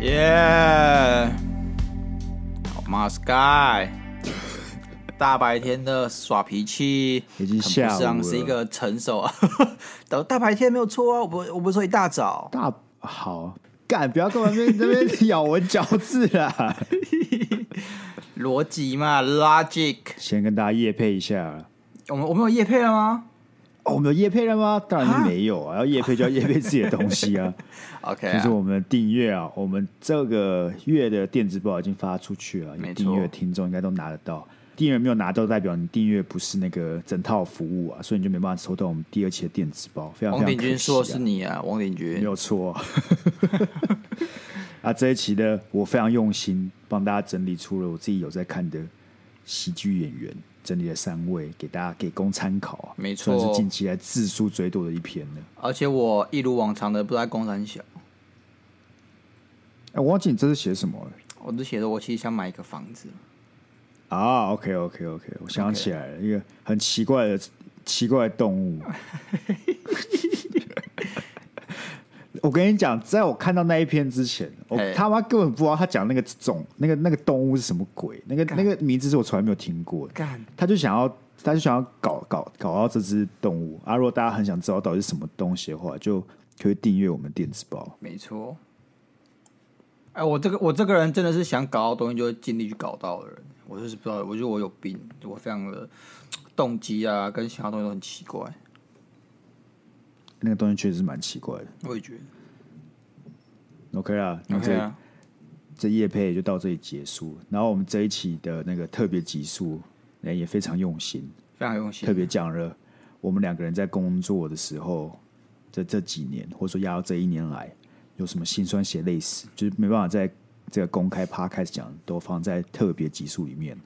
耶！好嘛，Sky，大白天的耍脾气，已经下午了。像是一个成熟啊。等大白天没有错啊，我不，我不是说一大早。大好干，不要跟我那边那边咬文嚼字啦。逻辑嘛，logic。先跟大家夜配一下。我们我们有叶配了吗？哦，我们有叶配了吗？当然是没有啊。要叶配就要叶配自己的东西啊。OK，就是我们订阅啊，我们这个月的电子报已经发出去了，没错，订阅听众应该都拿得到。订阅没有拿到，代表你订阅不是那个整套服务啊，所以你就没办法收到我们第二期的电子报。非常。王鼎军说的是你啊，王鼎军没有错。啊，这一期的我非常用心帮大家整理出了我自己有在看的喜剧演员，整理了三位给大家给供参考啊。没错，算是近期来字数最多的一篇了。而且我一如往常的不在公三小。哎，我忘记你这是写什么了？我是写的，我其实想买一个房子。啊 okay, okay, okay, 我想起来了.一个很奇怪的奇怪的动物。我跟你讲，在我看到那一篇之前，我他妈根本不知道他讲那个种那个那个动物是什么鬼，那个那个名字是我从来没有听过他就想要，他就想要搞搞搞到这只动物啊！如果大家很想知道到底是什么东西的话，就可以订阅我们电子报。没错。哎，我这个我这个人真的是想搞到东西就会尽力去搞到的人，我就是不知道，我觉得我有病，我非常的动机啊，跟其他东西都很奇怪。那个东西确实是蛮奇怪的，我也觉得。OK 啦，那这 OK 啊，这夜配就到这里结束。然后我们这一期的那个特别集数，也非常用心，非常用心，特别讲了我们两个人在工作的时候，这这几年，或者说压到这一年来，有什么心酸血泪史，就是没办法在这个公开趴开始讲，都放在特别集数里面。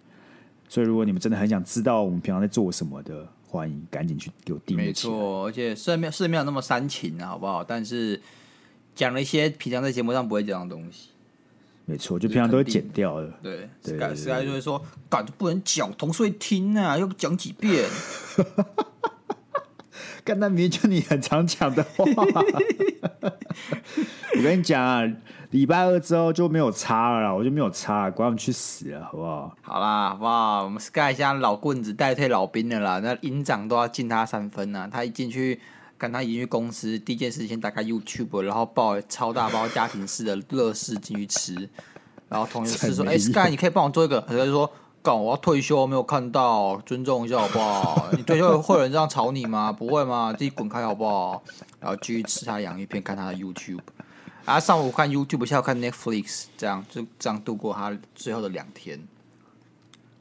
所以，如果你们真的很想知道我们平常在做什么的，欢迎赶紧去给我订阅。没错，而且虽然没有是没有那么煽情啊，好不好？但是讲了一些平常在节目上不会讲的东西。没错，就平常都会剪掉的。对，对，Sky Sky 就会说，感觉不能讲，同事会听啊，要讲几遍。干那明明就你很常讲的话。我跟你讲啊。礼拜二之后就没有差了啦，我就没有差了，管我们去死了，好不好？好啦，好不好？我们 Sky 现在老棍子代退老兵了啦，那营长都要敬他三分啊！他一进去，跟他一进去公司，第一件事先打开 YouTube，然后抱超大包家庭式的乐事进去吃，然后同事说：“ 哎、欸、，Sky，你可以帮我做一个？”他就说：“干，我要退休，没有看到，尊重一下好不好？你退休会有人这样吵你吗？不会吗？自己滚开好不好？”然后继续吃他洋芋片，看他的 YouTube。啊，上午看 YouTube，下午看 Netflix，这样就这样度过他最后的两天。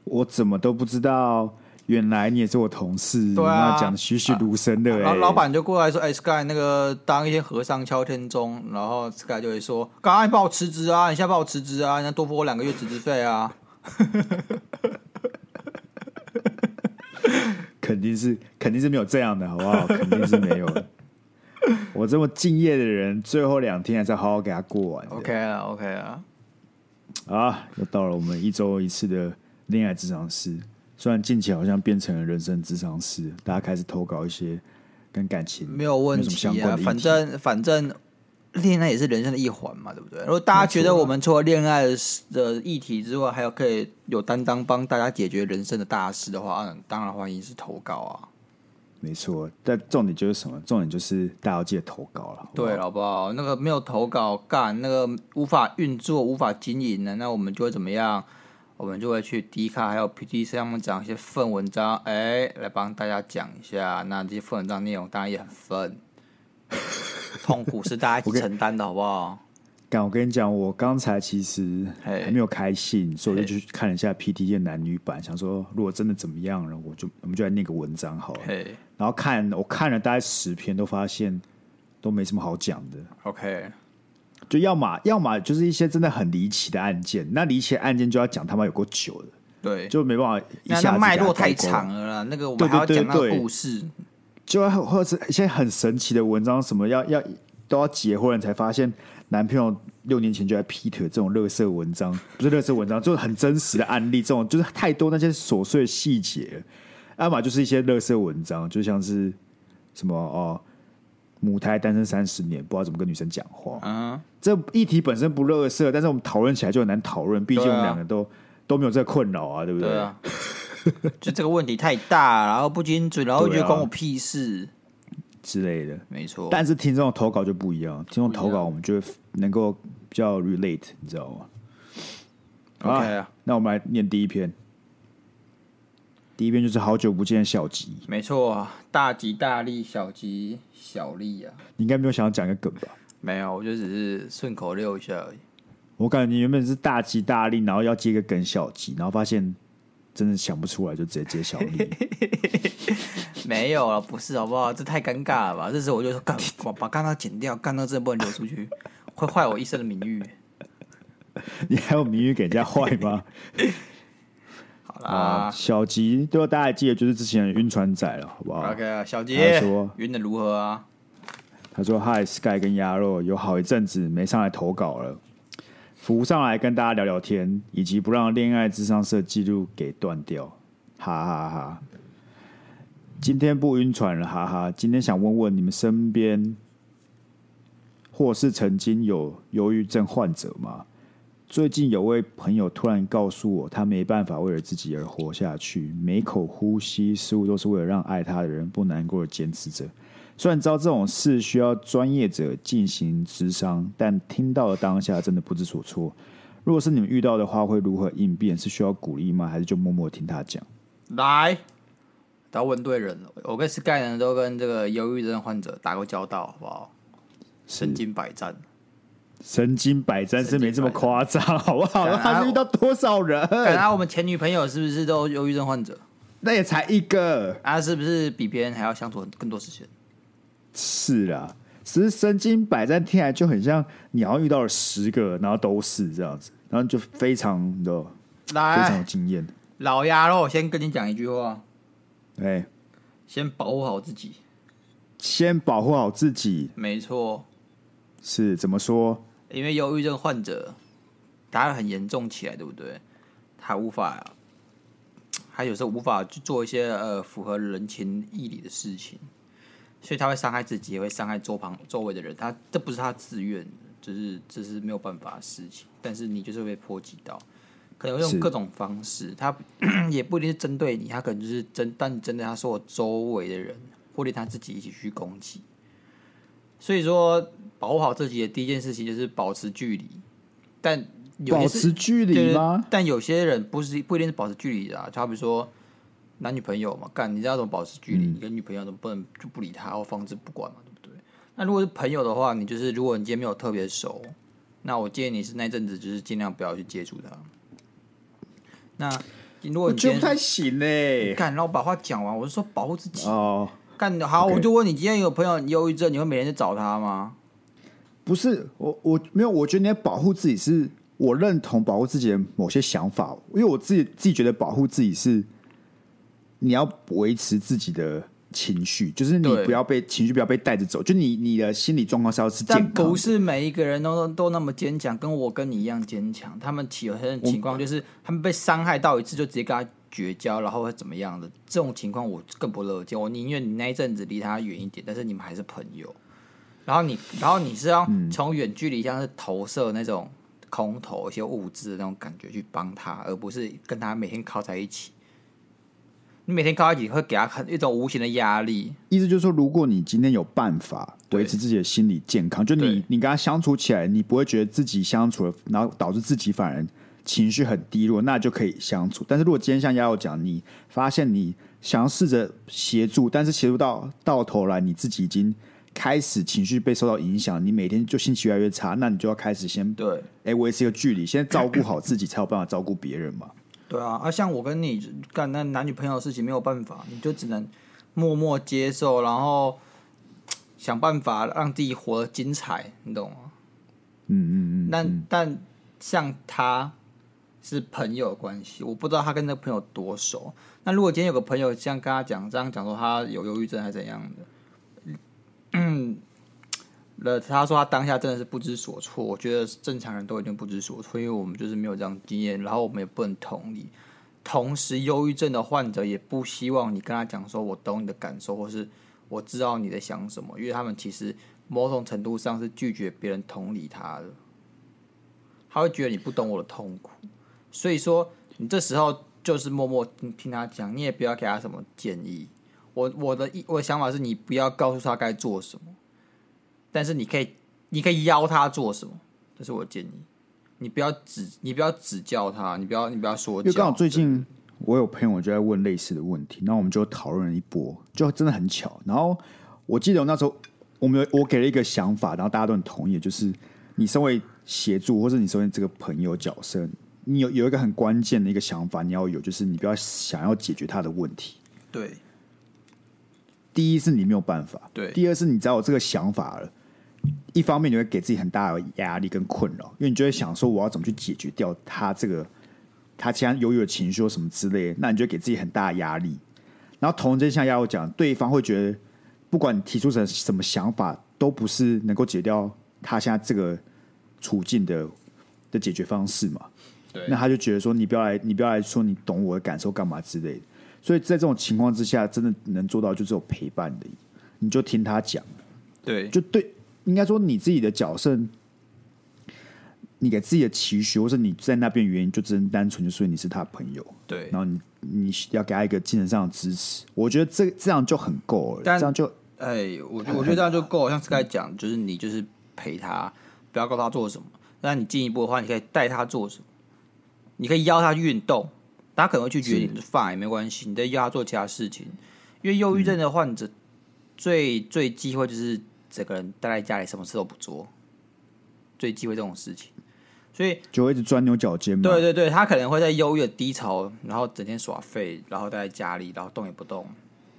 我怎么都不知道，原来你也是我同事。对啊，讲的栩栩如生的。然后老板就过来说：“哎、欸、，Sky，那个当一天和尚敲天钟。”然后 Sky 就会说：“刚刚你帮我辞职啊，你现在帮我辞职啊，你要多付我两个月辞职费啊。” 肯定是，肯定是没有这样的，好不好？肯定是没有的。我这么敬业的人，最后两天还是好好给他过完。OK 啊，OK 啊，啊，又到了我们一周一次的恋爱智商室。虽然近期好像变成了人生智商室，大家开始投稿一些跟感情没有问题啊。反正反正恋爱也是人生的一环嘛，对不对？如果大家觉得我们除了恋爱的议题之外，还有可以有担当帮大家解决人生的大事的话，嗯，当然欢迎是投稿啊。没错，但重点就是什么？重点就是大家要记得投稿了。对，好不好？那个没有投稿干，那个无法运作、无法经营的，那我们就会怎么样？我们就会去 D 卡还有 P T C 上面讲一些份文章，哎，来帮大家讲一下。那这些份文章内容当然也很粪，痛苦是大家一起承担的，好不好？我跟你讲，我刚才其实还没有开信，所以我就去看了一下 PTT 的男女版，想说如果真的怎么样了，我就我们就来念个文章好了。然后看我看了大概十篇，都发现都没什么好讲的。OK，就要么要么就是一些真的很离奇的案件，那离奇的案件就要讲他妈有够久的，对，就没办法一下脉络太长了啦。那个我们还要讲那个故事，就或者是一些很神奇的文章，什么要要都要结婚了才发现。男朋友六年前就在劈腿，这种垃圾文章不是垃圾文章，就是很真实的案例。这种就是太多那些琐碎的细节，要么就是一些垃圾文章，就像是什么哦，母胎单身三十年，不知道怎么跟女生讲话。嗯，这议题本身不垃圾，但是我们讨论起来就很难讨论，毕竟我们两个都、啊、都没有这个困扰啊，对不对？对啊，就这个问题太大，然后不精准，然后觉得关我屁事、啊、之类的，没错。但是听众投稿就不一样，听众投稿我们就会能够比较 relate，你知道吗？OK 啊，那我们来念第一篇。第一篇就是好久不见小吉，没错啊，大吉大利，小吉小利啊。你应该没有想要讲一个梗吧？没有，我就只是顺口溜一下而已。我感觉你原本是大吉大利，然后要接一个梗小吉，然后发现真的想不出来，就直接接小利。没有了，不是好不好？这太尴尬了吧？这时候我就说，干，把把刚刚剪掉，刚刚真的不能流出去，会坏我一生的名誉。你还有名誉给人家坏吗？好啦，小吉，对，大家还记得就是之前的晕船仔了，好不好？OK 啊，小吉，他说晕的如何啊？他说：“Hi Sky 跟鸭肉，有好一阵子没上来投稿了，浮上来跟大家聊聊天，以及不让恋爱智商室记录给断掉，哈哈哈哈。今天不晕船了，哈哈。今天想问问你们身边或是曾经有忧郁症患者吗？”最近有位朋友突然告诉我，他没办法为了自己而活下去，每口呼吸似乎都是为了让爱他的人不难过而坚持着。虽然知道这种事需要专业者进行咨商，但听到的当下真的不知所措。如果是你们遇到的话，会如何应变？是需要鼓励吗？还是就默默听他讲？来，要问对人了。我跟 Sky 呢都跟这个忧郁症患者打过交道，好不好？身经百战。身经百战是没这么夸张，好不好？他是遇到多少人？然后我们前女朋友是不是都忧郁症患者？那也才一个，啊，是不是比别人还要相处更多时间？是啦，其实身经百战听起来就很像你好像遇到了十个，然后都是这样子，然后就非常的来。非常有经验。老鸭肉，我先跟你讲一句话，哎，先保护好自己，先保护好自己，没错，是怎么说？因为忧郁症患者，他很严重起来，对不对？他无法，他有时候无法去做一些呃符合人情义理的事情，所以他会伤害自己，也会伤害周旁周围的人。他这不是他自愿，就是这是没有办法的事情。但是你就是会被波及到，可能会用各种方式，他 也不一定是针对你，他可能就是针，但针对他说我周围的人，或者他自己一起去攻击。所以说。保护好自己的第一件事情就是保持距离，但保持距离吗？但有些人不是不一定是保持距离的，啊，就好比说男女朋友嘛，干你知道怎么保持距离？嗯、你跟女朋友怎么不能就不理他或放置不管嘛，对不对？那如果是朋友的话，你就是如果你今天没有特别熟，那我建议你是那阵子就是尽量不要去接触他。那如果你觉得不太行呢？干，让我把话讲完，我是说保护自己哦。干好我就问你，今天有朋友忧郁症，你会每天去找他吗？不是我，我没有。我觉得你要保护自己，是我认同保护自己的某些想法。因为我自己自己觉得保护自己是你要维持自己的情绪，就是你不要被情绪不要被带着走。就你你的心理状况是要是健康，但不是每一个人都都那么坚强，跟我跟你一样坚强。他们有些情况就是他们被伤害到一次，就直接跟他绝交，然后会怎么样的？这种情况我更不乐见。我宁愿你那一阵子离他远一点，但是你们还是朋友。然后你，然后你是要从远距离，像是投射那种空投一些物质的那种感觉去帮他，而不是跟他每天靠在一起。你每天靠在一起，会给他很一种无形的压力。意思就是说，如果你今天有办法维持自己的心理健康，就你你跟他相处起来，你不会觉得自己相处了，然后导致自己反而情绪很低落，那就可以相处。但是如果今天像丫头讲，你发现你想要试着协助，但是协助到到头来，你自己已经。开始情绪被受到影响，你每天就心情越来越差，那你就要开始先对，哎、欸，维持一个距离，先照顾好自己，才有办法照顾别人嘛。对啊，啊，像我跟你干那男女朋友的事情，没有办法，你就只能默默接受，然后想办法让自己活得精彩，你懂吗？嗯嗯嗯。但但像他是朋友关系，我不知道他跟那个朋友多熟。那如果今天有个朋友像跟他讲这样讲说他有忧郁症还是怎样的？嗯，那他说他当下真的是不知所措。我觉得正常人都一定不知所措，因为我们就是没有这样经验，然后我们也不能同理。同时忧郁症的患者也不希望你跟他讲说，我懂你的感受，或是我知道你在想什么，因为他们其实某种程度上是拒绝别人同理他的，他会觉得你不懂我的痛苦，所以说你这时候就是默默听听他讲，你也不要给他什么建议。我我的我的想法是你不要告诉他该做什么，但是你可以你可以邀他做什么，这是我的建议。你不要指你不要指教他，你不要你不要说。因为刚好最近我有朋友就在问类似的问题，那我们就讨论了一波，就真的很巧。然后我记得我那时候我们有我给了一个想法，然后大家都很同意，就是你身为协助或者你身为这个朋友角色，你有有一个很关键的一个想法，你要有，就是你不要想要解决他的问题。对。第一是你没有办法，对。第二是你只要有这个想法了，一方面你会给自己很大的压力跟困扰，因为你就会想说我要怎么去解决掉他这个他其他犹豫的情绪或什么之类的，那你就给自己很大的压力。然后同真像亚友讲，对方会觉得不管你提出什什么想法，都不是能够解掉他现在这个处境的的解决方式嘛。对。那他就觉得说你不要来，你不要来说你懂我的感受干嘛之类的。所以在这种情况之下，真的能做到就只有陪伴的，你就听他讲，对，就对，应该说你自己的角色，你给自己的期许，或是你在那边原因，就只能单纯就说你是他的朋友，对，然后你你要给他一个精神上的支持，我觉得这这样就很够了，但这样就，哎，我我觉得这样就够，像是刚才讲，就是你就是陪他，不要告诉他做什么，那你进一步的话，你可以带他做什么，你可以邀他去运动。大家可能会去决定饭也没关系，你再邀他做其他事情。因为忧郁症的患者最最忌讳就是整个人待在家里，什么事都不做，最忌讳这种事情，所以就会一直钻牛角尖嘛。对对对，他可能会在忧郁的低潮，然后整天耍废，然后待在家里，然后动也不动。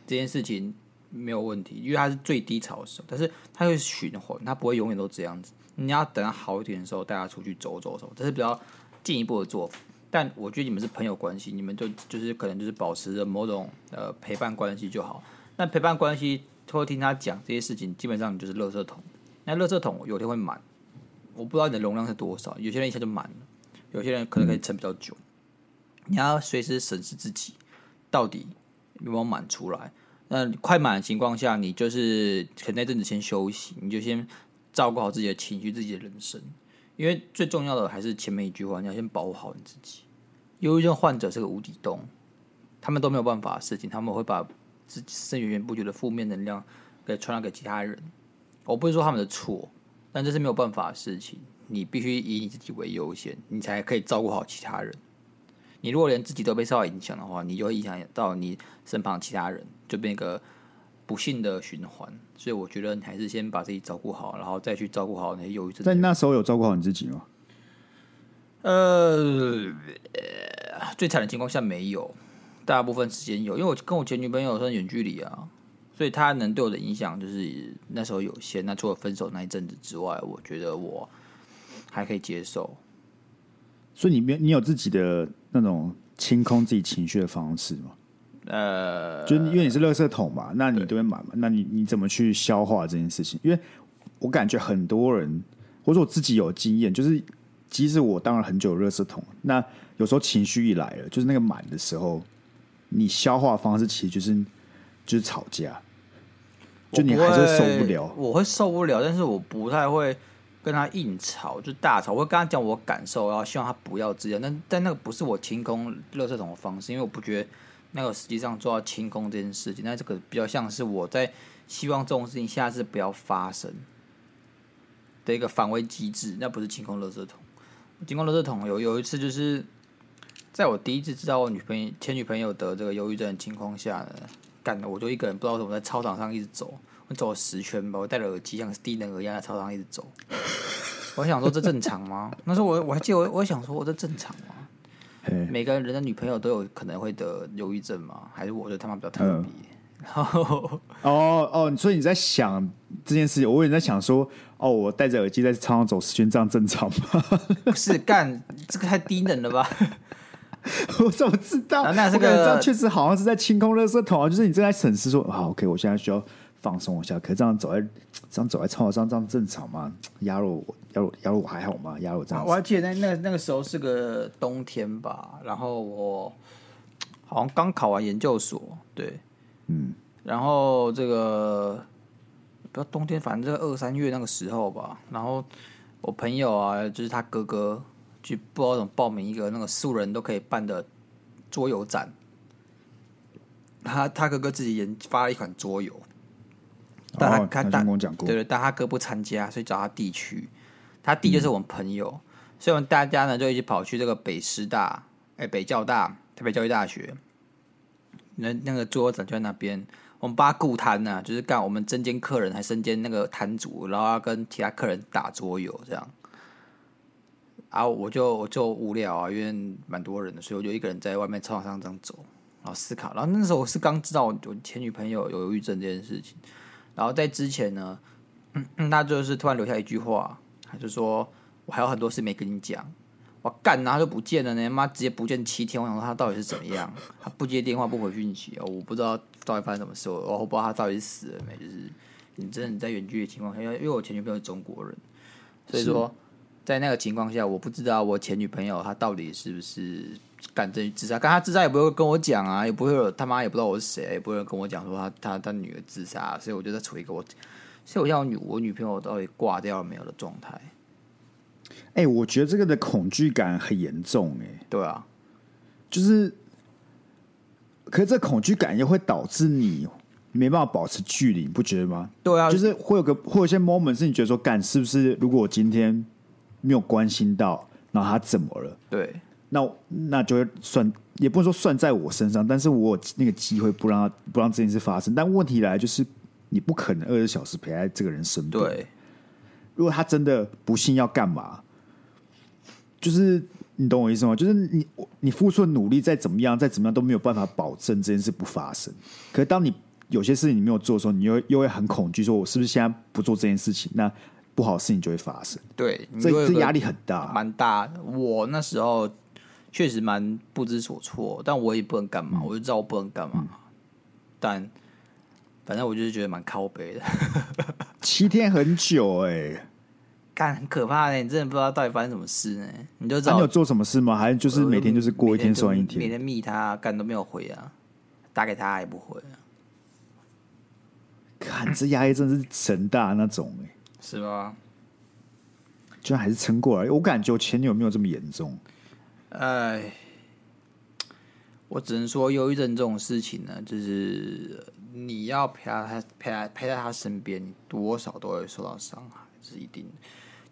这件事情没有问题，因为他是最低潮的时候，但是他会循环，他不会永远都这样子。你要等他好一点的时候，带他出去走走走，这是比较进一步的做法。但我觉得你们是朋友关系，你们就就是可能就是保持着某种呃陪伴关系就好。那陪伴关系会听他讲这些事情，基本上你就是垃圾桶。那垃圾桶有天会满，我不知道你的容量是多少。有些人一下就满了，有些人可能可以撑比较久。你要随时审视自己到底有没有满出来。那快满的情况下，你就是可能那阵子先休息，你就先照顾好自己的情绪、自己的人生。因为最重要的还是前面一句话，你要先保护好你自己。忧郁症患者是个无底洞，他们都没有办法的事情，他们会把自己身源源不绝的负面能量给传染给其他人。我不是说他们的错，但这是没有办法的事情。你必须以你自己为优先，你才可以照顾好其他人。你如果连自己都被受到影响的话，你就会影响到你身旁其他人，就变一个不幸的循环。所以我觉得你还是先把自己照顾好，然后再去照顾好那些忧郁症。在那时候有照顾好你自己吗？呃。最惨的情况下没有，大部分时间有，因为我跟我前女朋友算远距离啊，所以她能对我的影响就是那时候有限。那除了分手那一阵子之外，我觉得我还可以接受。所以你没你有自己的那种清空自己情绪的方式吗？呃，就因为你是垃圾桶嘛，那你都会满嘛，那你你怎么去消化这件事情？因为我感觉很多人，或者我自己有经验，就是即使我当了很久的垃圾桶，那。有时候情绪一来了，就是那个满的时候，你消化方式其实就是就是吵架，就你还是受不了。我会受不了，但是我不太会跟他硬吵，就大吵。我会跟他讲我感受，然后希望他不要这样。但但那个不是我清空垃圾桶的方式，因为我不觉得那个实际上做到清空这件事情。那这个比较像是我在希望这种事情下次不要发生的一个防卫机制，那不是清空垃圾桶。清空垃圾桶有有一次就是。在我第一次知道我女朋友前女朋友得这个忧郁症的情况下呢，干的我就一个人不知道怎么在操场上一直走，我走了十圈吧，我戴了耳机，像是低能儿一样在操场上一直走。我想说这正常吗？那时候我我还记得我我想说我这正常吗？每个人的女朋友都有可能会得忧郁症吗？还是我觉得他妈比较特别？嗯、然后哦哦，所以你在想这件事情，我以为你在想说哦，我戴着耳机在操场走十圈，这样正常吗？不是干这个太低能了吧？我怎么知道？那这个这样确实好像是在清空垃圾桶啊！就是你正在审视说，好，OK，我现在需要放松一下。可是这样走在这样走在操场上，这样正常吗？压入我，压入压入我还好吗？压入这样。我还记得那那那个时候是个冬天吧，然后我好像刚考完研究所，对，嗯，然后这个不要冬天，反正这个二三月那个时候吧。然后我朋友啊，就是他哥哥，去不知道怎么报名一个那个素人都可以办的桌游展。他他哥哥自己研发了一款桌游，但他、哦、他他跟我讲过，对对，但他哥不参加，所以找他弟去。他弟就是我们朋友，嗯、所以我们大家呢就一起跑去这个北师大，哎，北教大，台北教育大学。那那个桌展就在那边，我们帮他顾摊呢，就是干我们身兼客人，还身兼那个摊主，然后要跟其他客人打桌游这样。啊，我就我就无聊啊，因为蛮多人的，所以我就一个人在外面操场上这样走，然后思考。然后那时候我是刚知道我前女朋友有忧郁症这件事情，然后在之前呢，嗯，他就是突然留下一句话。他就说：“我还有很多事没跟你讲，我干，然后就不见了呢。妈，直接不见七天。我想说他到底是怎么样？他不接电话，不回讯息哦，我不知道到底发生什么事。我我不知道他到底是死了没。就是你真的你在远距离情况下，因为我前女朋友是中国人，所以说在那个情况下，我不知道我前女朋友她到底是不是干这自杀。但她自杀也不会跟我讲啊，也不会有他妈也不知道我是谁，也不会跟我讲说他他他女儿自杀。所以我就在处于一个我。”所以我像女我女朋友到底挂掉了没有的状态？哎、欸，我觉得这个的恐惧感很严重、欸。哎，对啊，就是，可是这恐惧感又会导致你没办法保持距离，你不觉得吗？对啊，就是会有个会有一些 moment 是你觉得说，干是不是？如果我今天没有关心到，然后他怎么了？对，那那就会算，也不能说算在我身上，但是我有那个机会不让他不让这件事发生。但问题来就是。你不可能二十小时陪在这个人身边。对，如果他真的不幸要干嘛，就是你懂我意思吗？就是你你付出的努力再怎么样，再怎么样都没有办法保证这件事不发生。可是当你有些事情你没有做的时候，你又又会很恐惧，说我是不是现在不做这件事情，那不好的事情就会发生。对，这这压力很大，蛮大。我那时候确实蛮不知所措，但我也不能干嘛，嗯、我就知道我不能干嘛，嗯、但。反正我就是觉得蛮靠背的，七天很久哎、欸，干很可怕的，你真的不知道到底发生什么事呢？你就知道、啊、你有做什么事吗？还是就是每天就是过一天算一天？每天密他，干都没有回啊，打给他也不回啊。看这压力真的是神大那种哎、欸，是吧？居然还是撑过来，我感觉我前女友没有这么严重。哎，我只能说，忧郁症这种事情呢，就是。你要陪他，陪他陪在他身边，你多少都会受到伤害，这是一定的。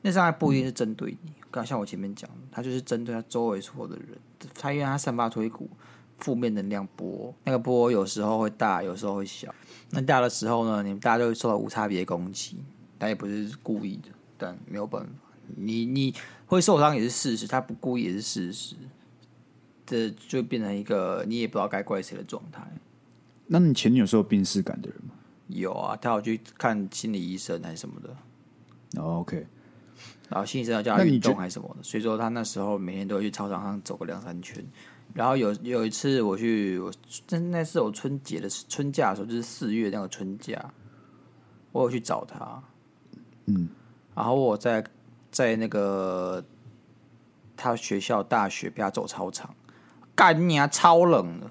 那伤害不一定是针对你，刚、嗯、像我前面讲，他就是针对他周围所有的人，他因为他散发出一股负面能量波，那个波有时候会大，有时候会小。那大的时候呢，你们大家就会受到无差别攻击，他也不是故意的，但没有办法，你你会受伤也是事实，他不故意也是事实，这就变成一个你也不知道该怪谁的状态。那你前女友是有病识感的人吗？有啊，他有去看心理医生还是什么的。哦，OK。然后心理医生要叫他运动还是什么的，所以说他那时候每天都会去操场上走个两三圈。然后有有一次我去，我那那是我春节的春假的时候，就是四月那个春假，我有去找他。嗯。然后我在在那个他学校大学被他走操场，干你啊，超冷的。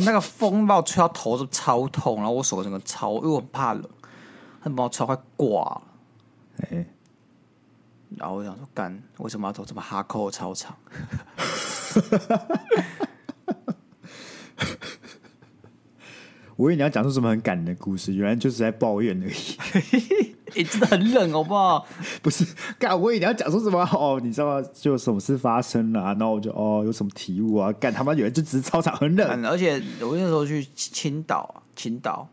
那个风把我吹到头都超痛，然后我手整个超，因为我很怕冷，他把我吹快挂了。欸、然后我想说，干，为什么要走这么哈扣的操 我以为你要讲出什么很感人的故事，原来就是在抱怨而已。哎、欸，真的很冷，好不好？不是，干，我以为你要讲出什么哦，你知道吗？就什么事发生了、啊，然后我就哦，有什么体悟啊？干，他妈原来就只是操场很冷，而且我那时候去青岛，青岛，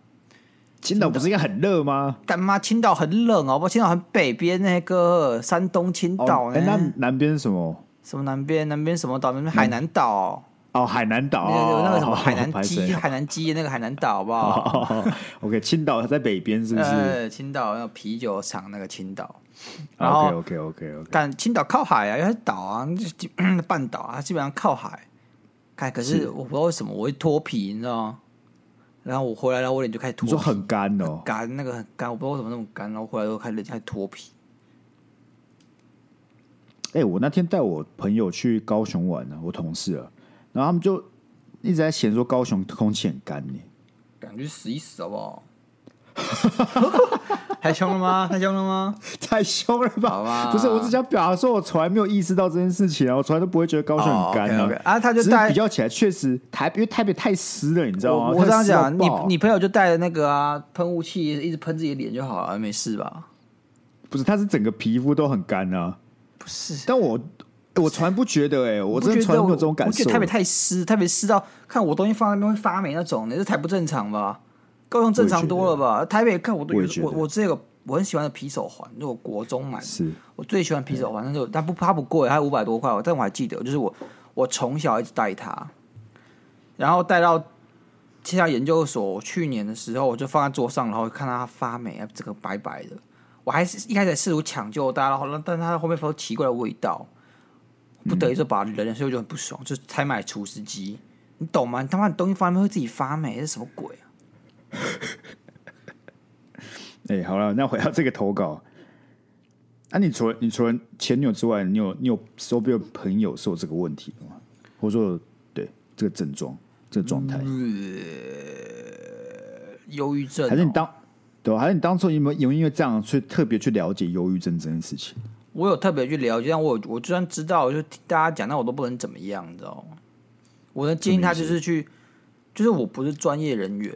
青岛不是应该很热吗？干嘛？青岛很冷哦，不，青岛很北边那个山东青岛，那南边什么？什么南边？南边什么岛？那边海南岛。哦，海南岛，那个什么海南鸡，海南鸡那个海南岛，好不好？OK，青岛它在北边，是不是？呃、青岛那个啤酒厂那个青岛。OK，OK，OK，OK 但青岛靠海啊，因为它岛啊，半岛啊，它基本上靠海。看，可是我不知道为什么我会脱皮，你知道吗？然后我回来了，我脸就开始脱皮，说很干哦，干那个很干，我不知道为什么那么干。然后回来之后开始开始脱皮。哎、欸，我那天带我朋友去高雄玩呢，我同事啊。然后他们就一直在嫌说高雄空气很干呢，感觉死一死好不好？太凶了吗？太凶了吗？太凶了吧？好吧，不是，我只想表达说，我从来没有意识到这件事情啊，我从来都不会觉得高雄很干啊。Oh, 他就带比较起来，确实台因为台北太湿了，你知道吗？我，我这样讲，你你朋友就带着那个啊喷雾器，一直喷自己的脸就好了，没事吧？不是，他是整个皮肤都很干啊。不是，但我我从来不觉得哎、欸，我真的从来没有这种感受。我，觉得台北太湿，台北湿到看我东西放在那边会发霉那种，那这太不正常吧？高雄正常多了吧？台北看我都我我，我这个我很喜欢的皮手环，就我国中买的，是我最喜欢皮手环，但是但不它不贵，它五百多块，但我还记得，就是我我从小一直戴它，然后戴到其他研究所。我去年的时候，我就放在桌上，然后看到它发霉，整个白白的。我还是一开始试图抢救它，然后但它后面发出奇怪的味道，不得已就把人，所以我就很不爽，就才买除湿机。你懂吗？你他妈的东西放那边会自己发霉，这是什么鬼啊？哎、欸，好了，那回到这个投稿，那、啊、你除了你除了前女友之外，你有你有周边朋友是有这个问题吗？或者说，对这个症状、这个状态，忧郁症、哦，还是你当对吧？还是你当初有没有有因为这样，去特别去了解忧郁症这件事情？我有特别去了解，但我我就算知道，就听大家讲，那我都不能怎么样，你知道吗？我的建议他就是去，就是我不是专业人员。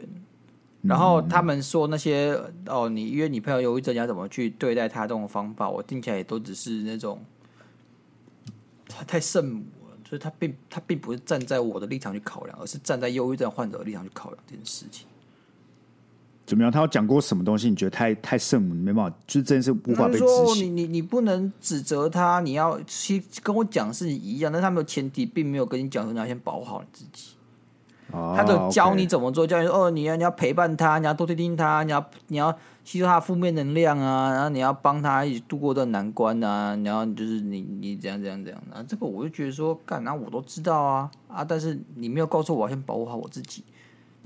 然后他们说那些哦，你约女朋友忧郁症要怎么去对待他这种方法，我听起来也都只是那种他太圣母了，就是他并他并不是站在我的立场去考量，而是站在忧郁症患者的立场去考量这件事情。怎么样？他有讲过什么东西？你觉得太太圣母，没办法，就是真的是无法被执行。你你你不能指责他，你要其实跟我讲是一样，但他们的前提并没有跟你讲说你要先保护好你自己。他都教你怎么做，教你说哦，你要你要陪伴他，你要多听听他，你要你要吸收他负面能量啊，然后你要帮他一起度过这难关啊，然后就是你你怎样怎样怎样啊，这个我就觉得说，干，那我都知道啊啊，但是你没有告诉我，我要先保护好我自己。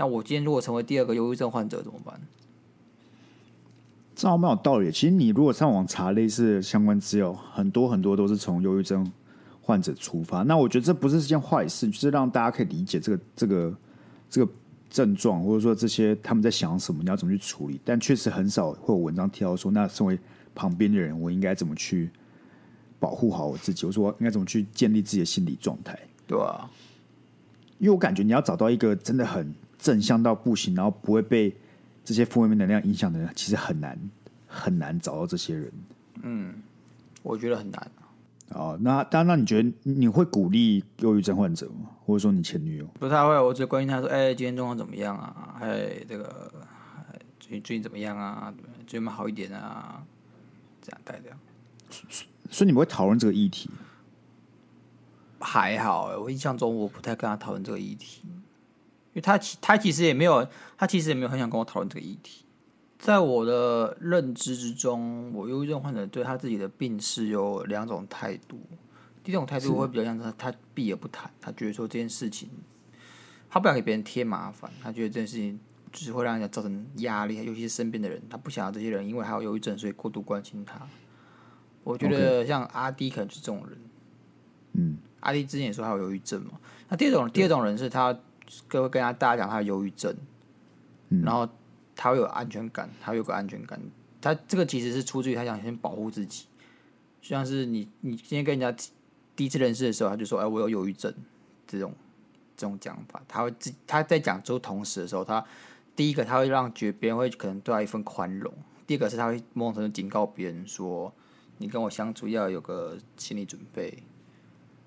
那我今天如果成为第二个忧郁症患者怎么办？这好蛮有道理。其实你如果上网查类似的相关资料，很多很多都是从忧郁症。患者出发，那我觉得这不是件坏事，就是让大家可以理解这个这个这个症状，或者说这些他们在想什么，你要怎么去处理。但确实很少会有文章提到说，那身为旁边的人，我应该怎么去保护好我自己，我说我应该怎么去建立自己的心理状态，对啊，因为我感觉你要找到一个真的很正向到不行，然后不会被这些负面能量影响的人，其实很难很难找到这些人。嗯，我觉得很难。哦，那当然，那你觉得你会鼓励忧郁症患者吗？或者说你前女友？不太会，我只关心他说：“哎、欸，今天状况怎么样啊？哎，这个最近最近怎么样啊？最近好一点啊？这样带这样。所”所以你们会讨论这个议题？还好，我印象中我不太跟他讨论这个议题，因为他其他其实也没有，他其实也没有很想跟我讨论这个议题。在我的认知之中，我忧郁症患者对他自己的病是有两种态度。第一种态度会比较像他，他避而不谈，他觉得说这件事情，他不想给别人添麻烦，他觉得这件事情只会让人家造成压力，尤其是身边的人，他不想要这些人因为还有忧郁症，所以过度关心他。我觉得像阿迪可能是这种人，嗯，阿迪之前也说他有忧郁症嘛。那第二种，第二种人是他会跟他大家讲他有忧郁症，嗯、然后。他会有安全感，他会有个安全感。他这个其实是出自于他想先保护自己，就像是你你今天跟人家第一次认识的时候，他就说：“哎，我有忧郁症。”这种这种讲法，他会自他在讲出同时的时候，他第一个他会让觉别人会可能对他一份宽容；第二个是他会某种程度警告别人说：“你跟我相处要有个心理准备。”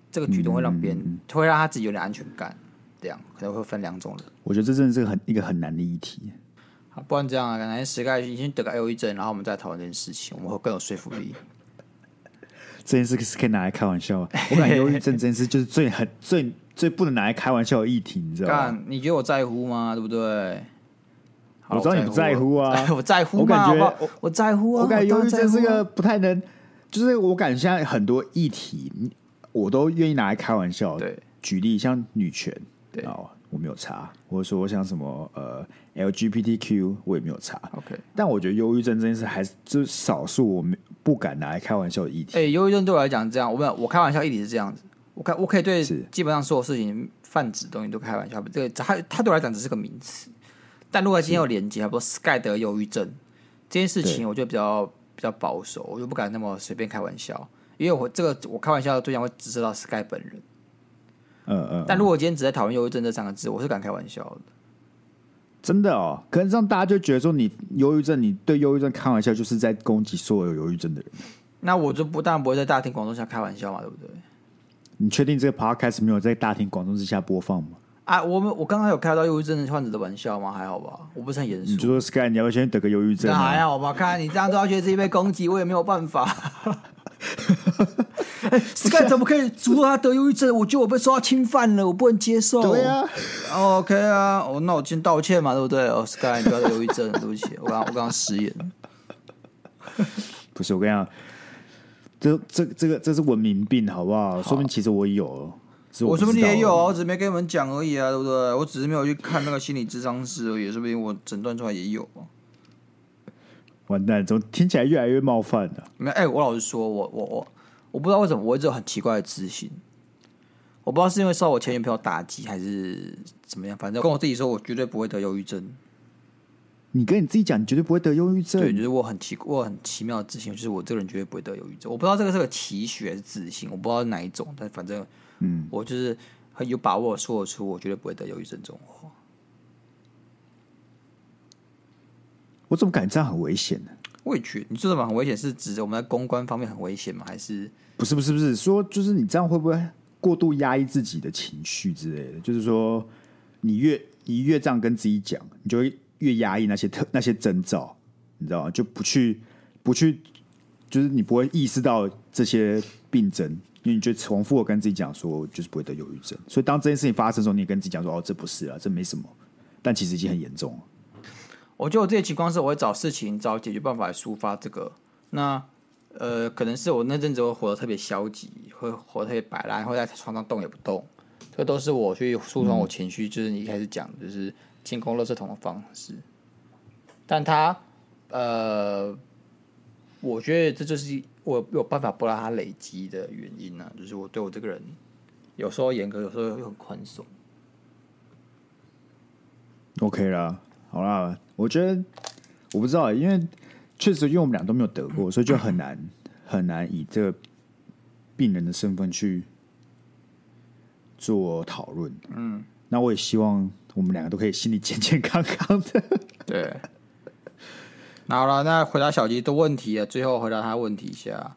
这个举动会让别人、嗯、会让他自己有点安全感。这样可能会分两种人。我觉得这真的是很一个很难的议题。好，不然这样啊，可能石盖已经得个忧郁症，然后我们再讨论这件事情，我们会更有说服力。这件事是可以拿来开玩笑啊，我感觉忧郁症这件事就是最很最最不能拿来开玩笑的议题，你知道吗？你觉得我在乎吗？对不对？我知道你不在乎啊，我在乎，我感觉我，我在乎啊。我感觉忧郁症是个不太能，就是我感觉现在很多议题，我都愿意拿来开玩笑。对，举例像女权，对哦，我没有查，或者说我想什么呃。LGBTQ 我也没有查，OK，但我觉得忧郁症这件事还是就是少数我们不敢拿来开玩笑的议题。哎、欸，忧郁症对我来讲这样，我没有我开玩笑议题是这样子，我开我可以对基本上所有事情泛指东西都开玩笑，这个他他对我来讲只是个名词。但如果今天有连接，比如 Sky 得忧郁症这件事情，我就比较比较保守，我就不敢那么随便开玩笑，因为我这个我开玩笑的对象会直射到 Sky 本人。嗯嗯。但如果今天只在讨论忧郁症这三个字，我是敢开玩笑的。真的哦，可能让大家就觉得说你忧郁症，你对忧郁症开玩笑，就是在攻击所有有忧郁症的人。那我就不当然不会在大庭广众下开玩笑嘛，对不对？你确定这个 podcast 没有在大庭广众之下播放吗？啊，我们我刚刚有开到忧郁症患者的玩笑吗？还好吧，我不是很严肃。你就说 Sky，你要不要先得个忧郁症？那还好吧，看你这样都要觉得自己被攻击，我也没有办法。哎，Sky 怎么可以诅咒他得忧郁症？我觉得我被受到侵犯了，我不能接受。对啊，OK 啊，我那我先道歉嘛，对不对？哦，Sky，你不要得忧郁症，对不起，我刚我刚刚失言。不是我跟你讲，这这这个这是文明病，好不好？说明其实我有，我，我说不定也有，我只是没跟你们讲而已啊，对不对？我只是没有去看那个心理智商师而已，说不定我诊断出来也有。完蛋，怎么听起来越来越冒犯了？没，哎，我老实说，我我我。我不知道为什么我一直有很奇怪的自信，我不知道是因为受我前女朋友打击还是怎么样，反正跟我自己说，我绝对不会得忧郁症。你跟你自己讲，你绝对不会得忧郁症？对，就是我很奇，我很奇妙的自信，就是我这个人绝对不会得忧郁症。我不知道这个是个期许还是自信，我不知道是哪一种，但反正，嗯，我就是很有把握说得出，我绝对不会得忧郁症这种话。我怎么感觉这样很危险呢？我也觉得，你说什么很危险？是指我们在公关方面很危险吗？还是不是？不是，不是说，就是你这样会不会过度压抑自己的情绪之类的？就是说，你越你越这样跟自己讲，你就会越压抑那些特那些征兆，你知道吗？就不去不去，就是你不会意识到这些病症，因为你就重复的跟自己讲说，就是不会得忧郁症。所以当这件事情发生的时候，你也跟自己讲说，哦，这不是啊，这没什么，但其实已经很严重了。我觉得我这些情况是，我会找事情、找解决办法来抒发这个。那呃，可能是我那阵子会活得特别消极，会活得特别摆烂，会在床上动也不动。这都是我去疏通我情绪，就是你一开始讲，就是清空垃圾桶的方式。但他呃，我觉得这就是我有办法不让他累积的原因呢、就是我对我这个人有时候严格，有时候又很宽松。OK 啦，好啦。我觉得我不知道，因为确实，因为我们俩都没有得过，所以就很难很难以这个病人的身份去做讨论。嗯，那我也希望我们两个都可以心里健健康康的。对，那好了，那回答小吉的问题啊，最后回答他问题一下。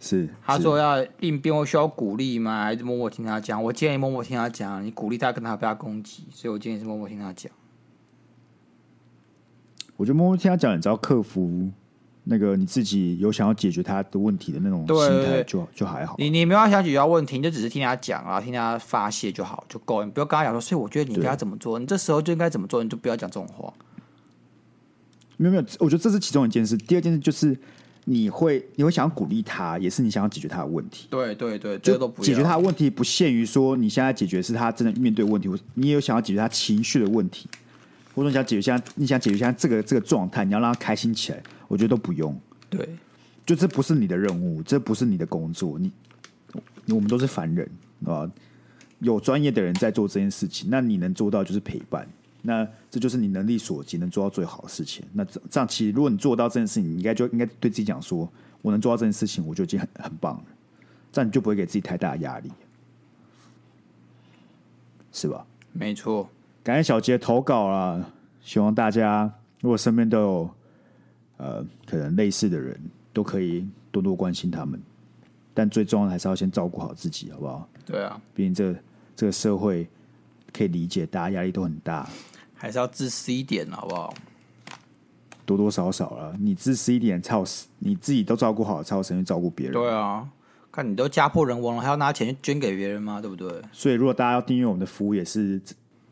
是，他说要应变，我需要鼓励吗？还是默默听他讲？我建议默默听他讲，你鼓励他，跟他不要攻击，所以我建议是默默听他讲。我就默默听他讲，你知道克服那个你自己有想要解决他的问题的那种心态，就就还好。你你没有想解决问题，你就只是听他讲啊，听他发泄就好，就够。你不要跟他讲说，所以我觉得你应该怎么做，你这时候就应该怎么做，你就不要讲这种话。没有没有，我觉得这是其中一件事。第二件事就是你会你会想要鼓励他，也是你想要解决他的问题。对对对，这个都不解决他的问题不限于说你现在解决是他真的面对问题，你也有想要解决他情绪的问题。或者你想解决一下，你想解决一下这个这个状态，你要让他开心起来，我觉得都不用。对，就这不是你的任务，这不是你的工作，你我们都是凡人啊。有专业的人在做这件事情，那你能做到就是陪伴，那这就是你能力所及能做到最好的事情。那这这样，其实如果你做到这件事情，你应该就应该对自己讲说，我能做到这件事情，我就已经很很棒了。这样你就不会给自己太大的压力，是吧？没错。感谢小杰投稿啦，希望大家如果身边都有呃可能类似的人，都可以多多关心他们。但最重要的还是要先照顾好自己，好不好？对啊，毕竟这个、这个社会可以理解，大家压力都很大，还是要自私一点，好不好？多多少少了，你自私一点，才有你自己都照顾好，才有时间照顾别人。对啊，看你都家破人亡了，还要拿钱去捐给别人吗？对不对？所以，如果大家要订阅我们的服务，也是。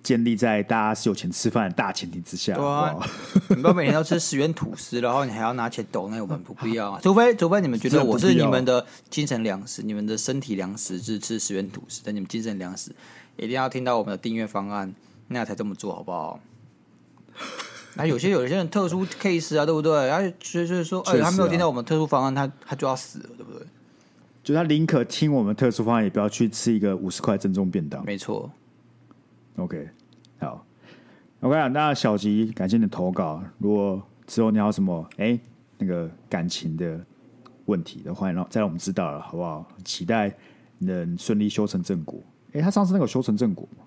建立在大家是有钱吃饭的大前提之下，对啊，你不要每天都吃十元吐司，然后你还要拿钱抖，那我们不必要啊。除非除非你们觉得我是你们的精神粮食，你们的身体粮食是吃十元吐司，但你们精神粮食一定要听到我们的订阅方案，那才这么做好不好？那 有些有些人特殊 case 啊，对不对？然后就是说，哎，他没有听到我们特殊方案，他他就要死了，对不对？就他宁可听我们特殊方案，也不要去吃一个五十块正宗便当。没错。OK，好，OK，那小吉，感谢你的投稿。如果之后你要什么，哎、欸，那个感情的问题的话，欢迎让再让我们知道了，好不好？期待能顺利修成正果。哎、欸，他上次那个修成正果吗？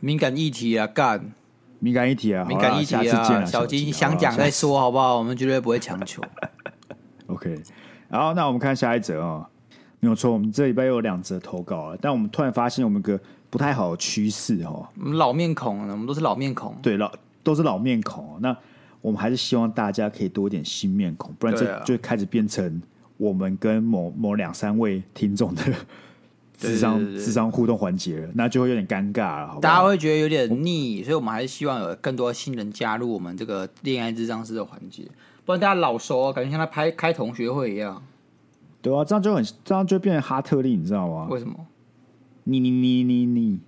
敏感议题啊，干！敏感议题啊，敏感议题啊，小吉想讲再说，好不好？我们绝对不会强求。OK，好，那我们看下一则啊、哦，没有错，我们这礼拜又有两则投稿了，但我们突然发现我们个不太好的趋势哦，我们老面孔，我们都是老面孔，对，老都是老面孔。那我们还是希望大家可以多一点新面孔，不然这就开始变成我们跟某某两三位听众的 智商智商互动环节了，那就会有点尴尬了好大家会觉得有点腻，所以我们还是希望有更多新人加入我们这个恋爱智商师的环节。不然大家老熟啊，感觉像在拍开同学会一样。对啊，这样就很这样就变成哈特利，你知道吗？为什么？你你你你你。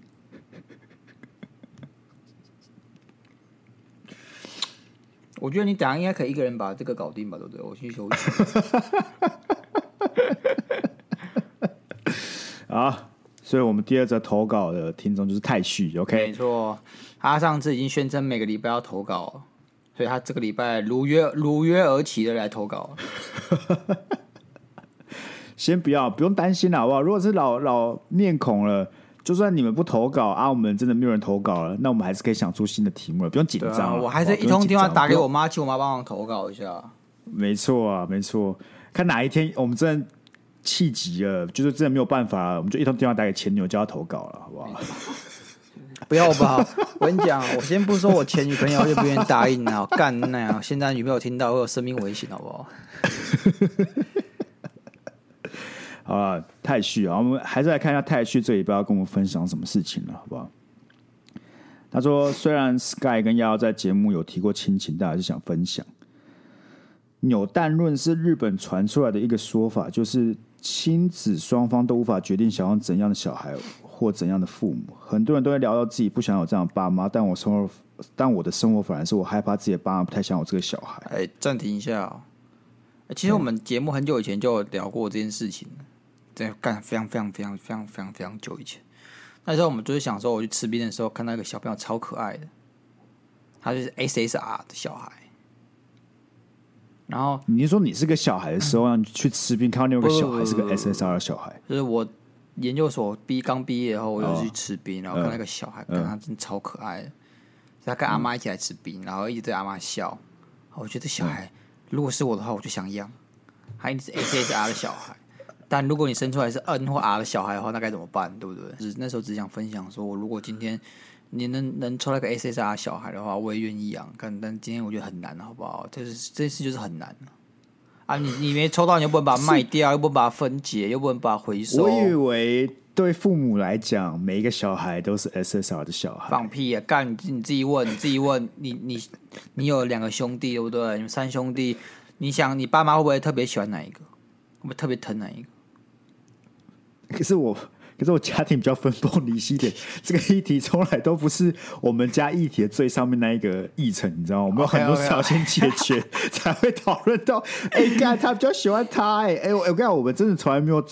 我觉得你等下应该可以一个人把这个搞定吧，对不对？我去休息。啊，所以我们第二则投稿的听众就是太旭，OK？没错，他上次已经宣称每个礼拜要投稿。所以他这个礼拜如约如约而起的来投稿，先不要不用担心了，好不好？如果是老老面孔了，就算你们不投稿啊，我们真的没有人投稿了，那我们还是可以想出新的题目了，不用紧张、啊。我还是一通电话打给我妈，求我妈帮忙投稿一下。没错啊，没错。看哪一天我们真的气急了，就是真的没有办法了，我们就一通电话打给前女友，叫她投稿了，好不好？不要吧！我跟你讲，我先不说我前女朋友就不愿意答应啊，干那样，现在女朋友听到会有生命危险，好不好？啊，太旭啊，我们还是来看一下太旭这里，不要跟我们分享什么事情了，好不好？他说，虽然 Sky 跟耀耀在节目有提过亲情，但还是想分享。扭蛋论是日本传出来的一个说法，就是亲子双方都无法决定想要怎样的小孩。或怎样的父母，很多人都会聊到自己不想有这样的爸妈，但我生活，但我的生活反而是我害怕自己的爸妈不太想有这个小孩。哎，暂停一下哦。其实我们节目很久以前就聊过这件事情，在干非常非常非常非常非常非常久以前。那时候我们就是想说，我去吃冰的时候看到一个小朋友超可爱的，他就是 SSR 的小孩。然后你说你是个小孩的时候，让你去吃冰，看到那个小孩是个 SSR 的小孩，就是我。研究所毕刚毕业后，我就去吃冰，然后看那个小孩，看他真的超可爱的。他跟阿妈一起来吃冰，然后一直对阿妈笑。我觉得小孩如果是我的话，我就想养。他一直是 S S R 的小孩，但如果你生出来是 N 或 R 的小孩的话，那该怎么办？对不对？只那时候只想分享，说我如果今天你能能抽到个 S S R 小孩的话，我也愿意养。但但今天我觉得很难，好不好？就是这件事就是很难。啊，你你没抽到，你又不能把它卖掉，又不能把它分解，又不能把它回收。我以为对父母来讲，每一个小孩都是 SSR 的小孩。放屁啊！干你你自己问，你自己问，你你你有两个兄弟对不对？你们三兄弟，你想你爸妈会不会特别喜欢哪一个？会不会特别疼哪一个？可是我。可是我家庭比较分崩离析点，这个议题从来都不是我们家议题的最上面那一个议程，你知道吗？我们有很多事要先解决，才会讨论到。哎，干他比较喜欢他，哎哎，我我跟你讲，我们真的从来没有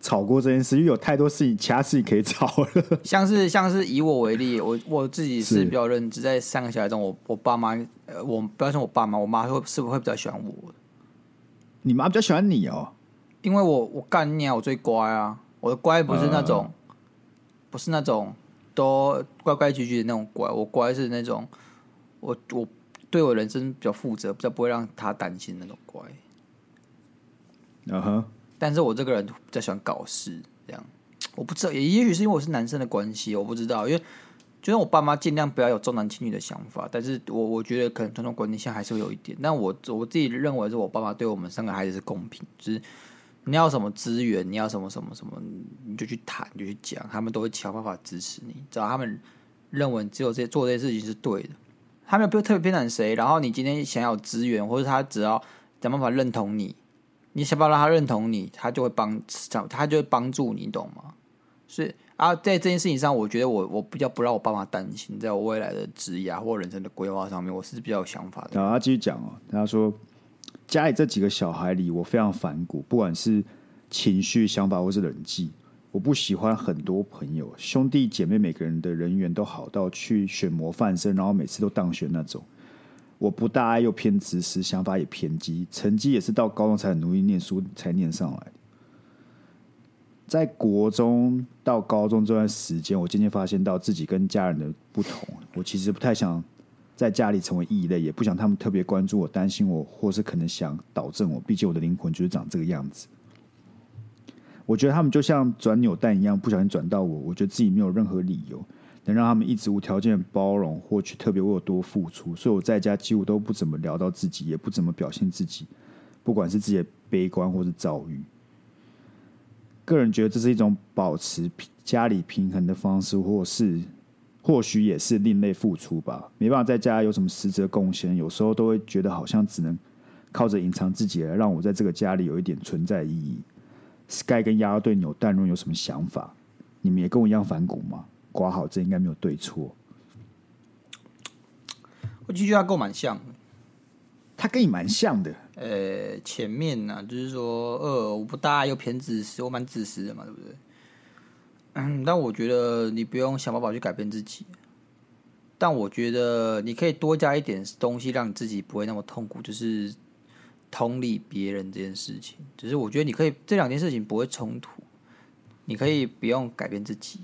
吵过这件事，因为有太多事情，其他事情可以吵了。像是像是以我为例，我我自己是比较认知，在三个小孩中，我我爸妈，呃，我不要说我爸妈，我妈会是不是会比较喜欢我？你妈比较喜欢你哦，因为我我干你啊，我最乖啊。我的乖不是那种，呃、不是那种都乖乖矩矩的那种乖，我乖是那种，我我对我人生比较负责，比较不会让他担心那种乖。嗯哼，但是我这个人比较喜欢搞事，这样我不知道，也也许是因为我是男生的关系，我不知道，因为就是我爸妈尽量不要有重男轻女的想法，但是我我觉得可能传统观念下还是会有一点，但我我自己认为是我爸妈对我们三个孩子是公平，就是。你要什么资源，你要什么什么什么，你就去谈，就去讲，他们都会想办法支持你。只要他们认为只有这些做这些事情是对的，他们不会特别偏袒谁。然后你今天想要资源，或者他只要想办法认同你，你想办法让他认同你，他就会帮，他就会帮助你，懂吗？所以啊，在这件事情上，我觉得我我比较不让我爸妈担心，在我未来的职业啊或人生的规划上面，我是比较有想法的。然后他继续讲哦，他说。家里这几个小孩里，我非常反骨，不管是情绪、想法或是人际。我不喜欢很多朋友，兄弟姐妹每个人的人缘都好到去选模范生，然后每次都当选那种。我不大爱又偏自私，想法也偏激，成绩也是到高中才很努力念书才念上来。在国中到高中这段时间，我渐渐发现到自己跟家人的不同。我其实不太想在家里成为异类，也不想他们特别关注我、担心我，或是可能想导正我。毕竟我的灵魂就是长这个样子。我觉得他们就像转扭蛋一样，不小心转到我。我觉得自己没有任何理由能让他们一直无条件包容，或去特别为我多付出。所以我在家几乎都不怎么聊到自己，也不怎么表现自己，不管是自己的悲观或是遭遇。个人觉得这是一种保持家里平衡的方式，或是或许也是另类付出吧。没办法在家有什么实质贡献，有时候都会觉得好像只能靠着隐藏自己来让我在这个家里有一点存在意义。Sky 跟鸭对扭蛋论有什么想法？你们也跟我一样反骨吗？刮好，这应该没有对错。我就觉得他跟我蛮像，他跟你蛮像的。呃，前面呢、啊，就是说，呃，我不大又偏自私，我蛮自私的嘛，对不对？嗯，但我觉得你不用想办法去改变自己，但我觉得你可以多加一点东西，让你自己不会那么痛苦，就是。同理别人这件事情，只是我觉得你可以这两件事情不会冲突，你可以不用改变自己，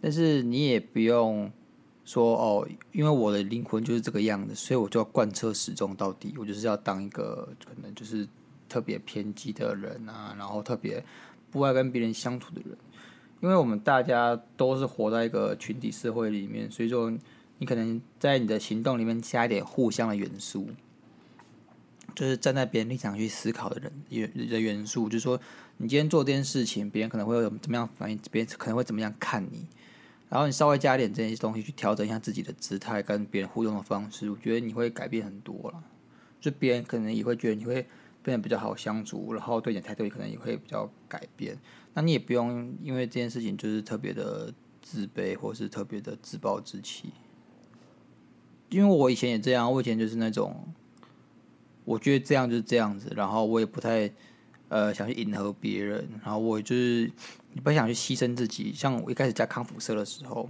但是你也不用说哦，因为我的灵魂就是这个样子，所以我就要贯彻始终到底，我就是要当一个可能就是特别偏激的人啊，然后特别不爱跟别人相处的人，因为我们大家都是活在一个群体社会里面，所以说你可能在你的行动里面加一点互相的元素。就是站在别人立场去思考的人元的元素，就是说，你今天做这件事情，别人可能会有怎么样反应，别人可能会怎么样看你，然后你稍微加一点这些东西去调整一下自己的姿态跟别人互动的方式，我觉得你会改变很多了。就别人可能也会觉得你会变得比较好相处，然后对你的态度也可能也会比较改变。那你也不用因为这件事情就是特别的自卑，或是特别的自暴自弃。因为我以前也这样，我以前就是那种。我觉得这样就是这样子，然后我也不太呃想去迎合别人，然后我就是不想去牺牲自己。像我一开始加康复社的时候，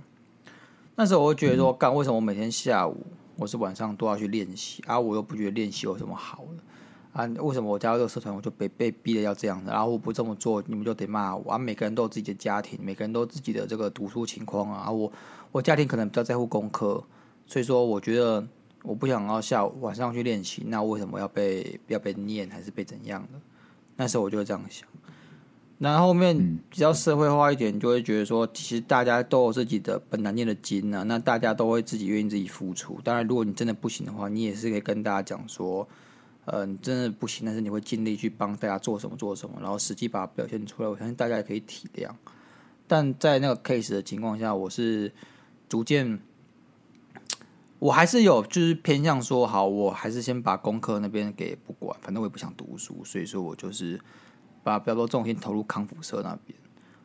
那时候我会觉得说，干为什么我每天下午我是晚上都要去练习啊？我又不觉得练习有什么好的啊？为什么我加入这个社团我就被被逼的要这样子？然后我不这么做，你们就得骂我啊！每个人都有自己的家庭，每个人都有自己的这个读书情况啊。我我家庭可能比较在乎功课，所以说我觉得。我不想要下午晚上去练习，那为什么要被要被念还是被怎样的？那时候我就会这样想。那后面比较社会化一点，就会觉得说，其实大家都有自己的本难念的经啊，那大家都会自己愿意自己付出。当然，如果你真的不行的话，你也是可以跟大家讲说，呃，你真的不行，但是你会尽力去帮大家做什么做什么，然后实际把它表现出来。我相信大家也可以体谅。但在那个 case 的情况下，我是逐渐。我还是有，就是偏向说，好，我还是先把功课那边给不管，反正我也不想读书，所以说我就是把比较多重心投入康复社那边。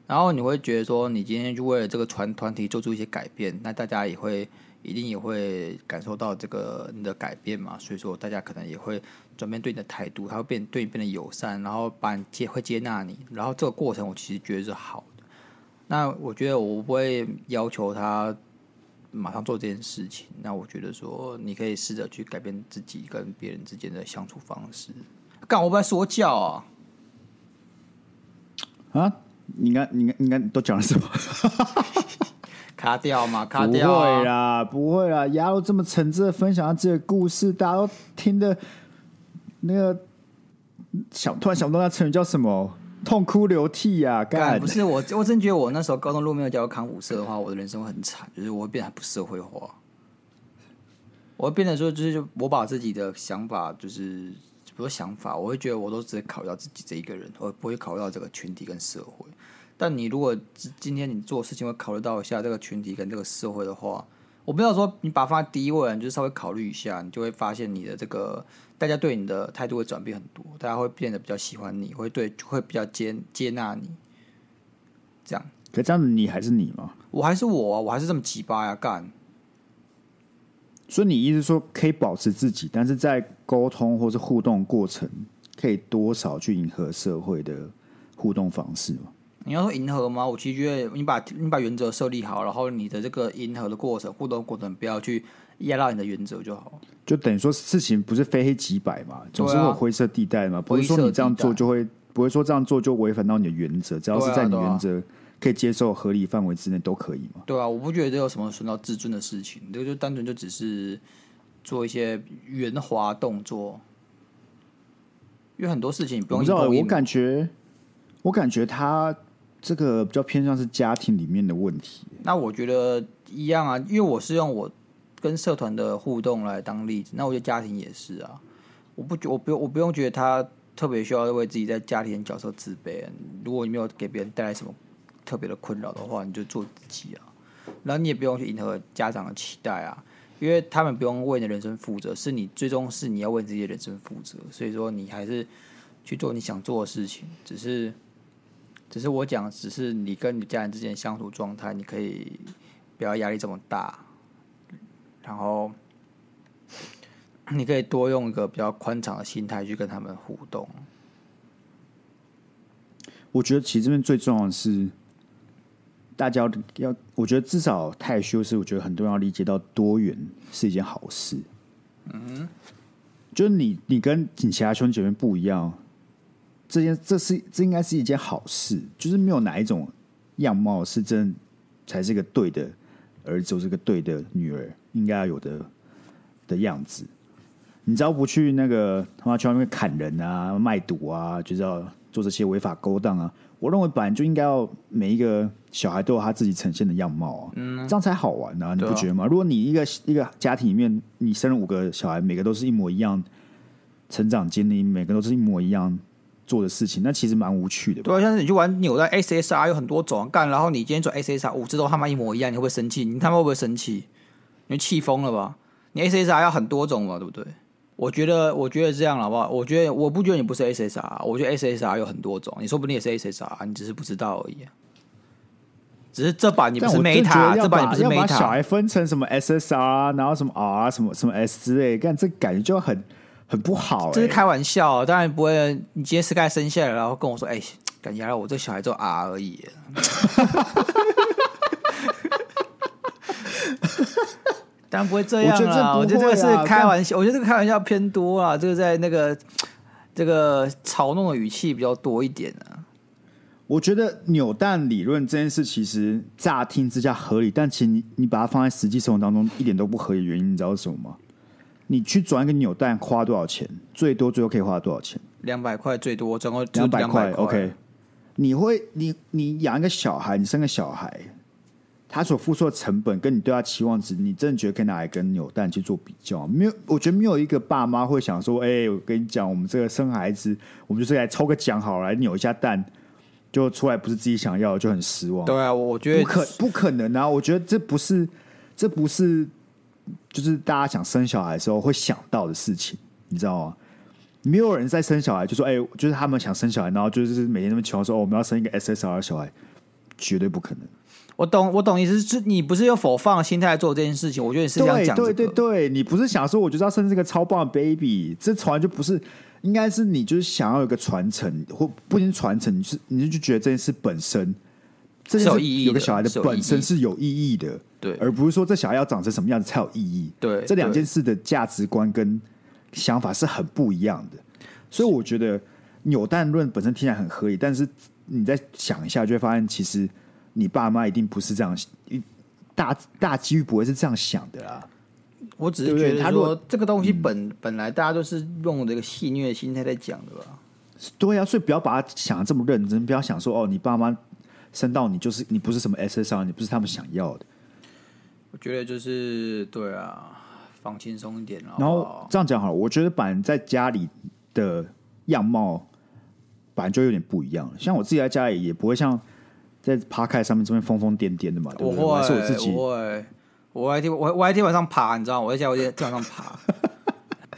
然后你会觉得说，你今天就为了这个团团体做出一些改变，那大家也会一定也会感受到这个你的改变嘛，所以说大家可能也会转变对你的态度，他会变对你变得友善，然后把你接会接纳你，然后这个过程我其实觉得是好的。那我觉得我不会要求他。马上做这件事情，那我觉得说你可以试着去改变自己跟别人之间的相处方式。干，我不在说教啊！啊，你看，你看，你看，都讲了什么？卡掉嘛？卡掉？不会啦，不会啦！亚罗这么诚挚的分享自己的故事，大家都听的，那个想突然想不到那成语叫什么？痛哭流涕呀、啊！干不是我，我真觉得我那时候高中如果没有加入康辅社的话，我的人生会很惨，就是我会变得很不社会化。我会变得说，就是我把自己的想法，就是比如说想法，我会觉得我都只考虑到自己这一个人，我不会考虑到这个群体跟社会。但你如果今天你做事情会考虑到一下这个群体跟这个社会的话，我不知道说你把它放在第一位，你就稍微考虑一下，你就会发现你的这个。大家对你的态度会转变很多，大家会变得比较喜欢你，会对会比较接接纳你，这样。可这样子你还是你吗？我还是我啊，我还是这么鸡巴呀，干。所以你意思说可以保持自己，但是在沟通或是互动过程，可以多少去迎合社会的互动方式嘛。你要说迎合吗？我其实觉得你把你把原则设立好，然后你的这个迎合的过程、互动过程，不要去压到你的原则就好。就等于说事情不是非黑即白嘛，总是会有灰色地带嘛。不是说你这样做就会，不会说这样做就违反到你的原则，只要是在你原则可以接受合理范围之内都可以嘛。对啊，我不觉得这有什么损到自尊的事情，这个就单纯就只是做一些圆滑动作，因为很多事情你不用。我知道，我感觉，我感觉他。这个比较偏向是家庭里面的问题。那我觉得一样啊，因为我是用我跟社团的互动来当例子。那我觉得家庭也是啊。我不觉我不用我不用觉得他特别需要为自己在家庭角色自卑。如果你没有给别人带来什么特别的困扰的话，你就做自己啊。然后你也不用去迎合家长的期待啊，因为他们不用为你的人生负责，是你最终是你要为自己的人生负责。所以说你还是去做你想做的事情，只是。只是我讲，只是你跟你家人之间相处状态，你可以不要压力这么大，然后你可以多用一个比较宽敞的心态去跟他们互动。我觉得其实这边最重要的是，大家要，我觉得至少太修是，我觉得很多人要理解到多元是一件好事。嗯，就是你，你跟你其他兄弟姐妹不一样。这件这是这应该是一件好事，就是没有哪一种样貌是真才是一个对的儿子，是个对的女儿应该要有的的样子。你只要不去那个他妈去外面砍人啊、卖毒啊，就是要做这些违法勾当啊。我认为本来就应该要每一个小孩都有他自己呈现的样貌啊，嗯，这样才好玩啊，你不觉得吗？如果你一个一个家庭里面你生了五个小孩，每个都是一模一样成长经历，每个都是一模一样。做的事情，那其实蛮无趣的。对啊，像是你去玩扭蛋 SSR 有很多种干，然后你今天转 SSR 五只都他妈一模一样，你会不会生气？你他妈会不会生气？你气疯了吧？你 SSR 要很多种嘛，对不对？我觉得，我觉得这样好不好？我觉得，我不觉得你不是 SSR，我觉得 SSR 有很多种，你说不定也是 SSR，你只是不知道而已。只是这把你不是 Meta，这把你不是 Meta，把小孩分成什么 SSR，然后什么 R，什么什么 S 之类，干这感觉就很。很不好、欸，这是开玩笑，当然不会。你今天 Sky 生下来，然后跟我说：“哎、欸，感觉我这小孩就 R 而已。”当然不会这样啊！我觉得这个是开玩笑，我觉得这个开玩笑偏多啊。这个在那个这个嘲弄的语气比较多一点啊。我觉得扭蛋理论这件事其实乍听之下合理，但其实你你把它放在实际生活当中一点都不合理。原因你知道是什么吗？你去转一个扭蛋花多少钱？最多最多可以花多少钱？两百块最多，总共两百块。OK，你会你你养一个小孩，你生个小孩，他所付出的成本跟你对他期望值，你真的觉得可以拿来跟扭蛋去做比较？没有，我觉得没有一个爸妈会想说：“哎、欸，我跟你讲，我们这个生孩子，我们就是来抽个奖好了，来扭一下蛋，就出来不是自己想要的，就很失望。”对啊，我觉得不可不可能啊！我觉得这不是这不是。就是大家想生小孩的时候会想到的事情，你知道吗？没有人在生小孩就说：“哎、欸，就是他们想生小孩，然后就是每天那么求说，哦，我们要生一个 SSR 小孩，绝对不可能。”我懂，我懂意思是，你不是用否放的心态做这件事情。我觉得你是这样讲、这个，对对对，你不是想说，我就是要生这个超棒的 baby，这从来就不是，应该是你就是想要有一个传承，或不仅传承，你是你就觉得这件事本身。这是有意义，有个小孩的本身是有意义的，对，而不是说这小孩要长成什么样子才有意义。对，这两件事的价值观跟想法是很不一样的。所以我觉得扭蛋论本身听起来很合理，但是你再想一下，就会发现其实你爸妈一定不是这样，大大几率不会是这样想的啦。我只是觉得，他说这个东西本本来大家都是用这个戏谑的心态在讲的吧？对啊，所以不要把它想的这么认真，不要想说哦，你爸妈。生到你就是你不是什么 SSR，你不是他们想要的。我觉得就是对啊，放轻松一点好好。然后这样讲好了，我觉得板在家里的样貌本来就有点不一样了。像我自己在家里也不会像在趴开上面这边疯疯癫癫的嘛，对不对？我是我自己，我会，我还天我我还天晚上爬，你知道吗？我在家我在晚上爬。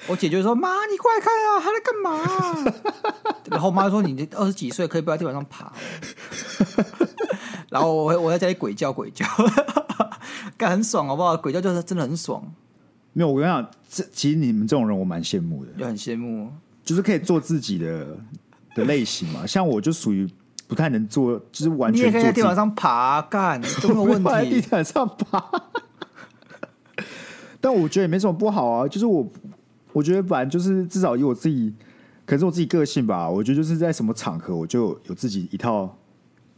我姐就说：“妈，你过来看啊，还在干嘛啊？” 然后我妈说：“你二十几岁，可以不要在地板上爬。”然后我我在家里鬼叫鬼叫，干很爽好不好？鬼叫就是真的很爽。没有，我跟你讲，这其实你们这种人我蛮羡慕的，就很羡慕，就是可以做自己的的类型嘛。像我就属于不太能做，就是完全你也可以在地板上爬，干 都没有问题。在地板上爬，但我觉得也没什么不好啊。就是我，我觉得反正就是至少以我自己，可能是我自己个性吧。我觉得就是在什么场合，我就有自己一套，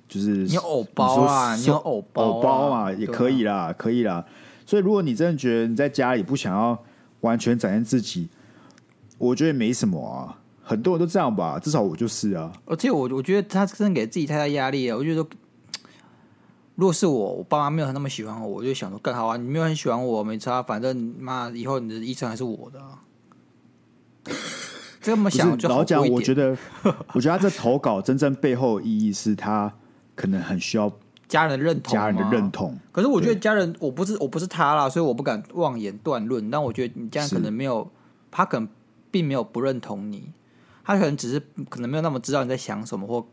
就是你有偶包啊，你，偶包，偶包嘛，也可以啦，可以啦。所以如果你真的觉得你在家里不想要完全展现自己，我觉得没什么啊。很多人都这样吧，至少我就是啊。而且我我觉得他真的给自己太大压力了。我觉得，如果是我，我爸妈没有那么喜欢我，我就想说更好啊。你没有很喜欢我，没差，反正妈以后你的一生还是我的啊。这么想。老讲，我觉得，我觉得他这投稿真正背后的意义是他可能很需要家人的认同，家人的认同。可是我觉得家人，我不是我不是他啦，所以我不敢妄言断论。但我觉得你家人可能没有，他可能并没有不认同你。他可能只是可能没有那么知道你在想什么或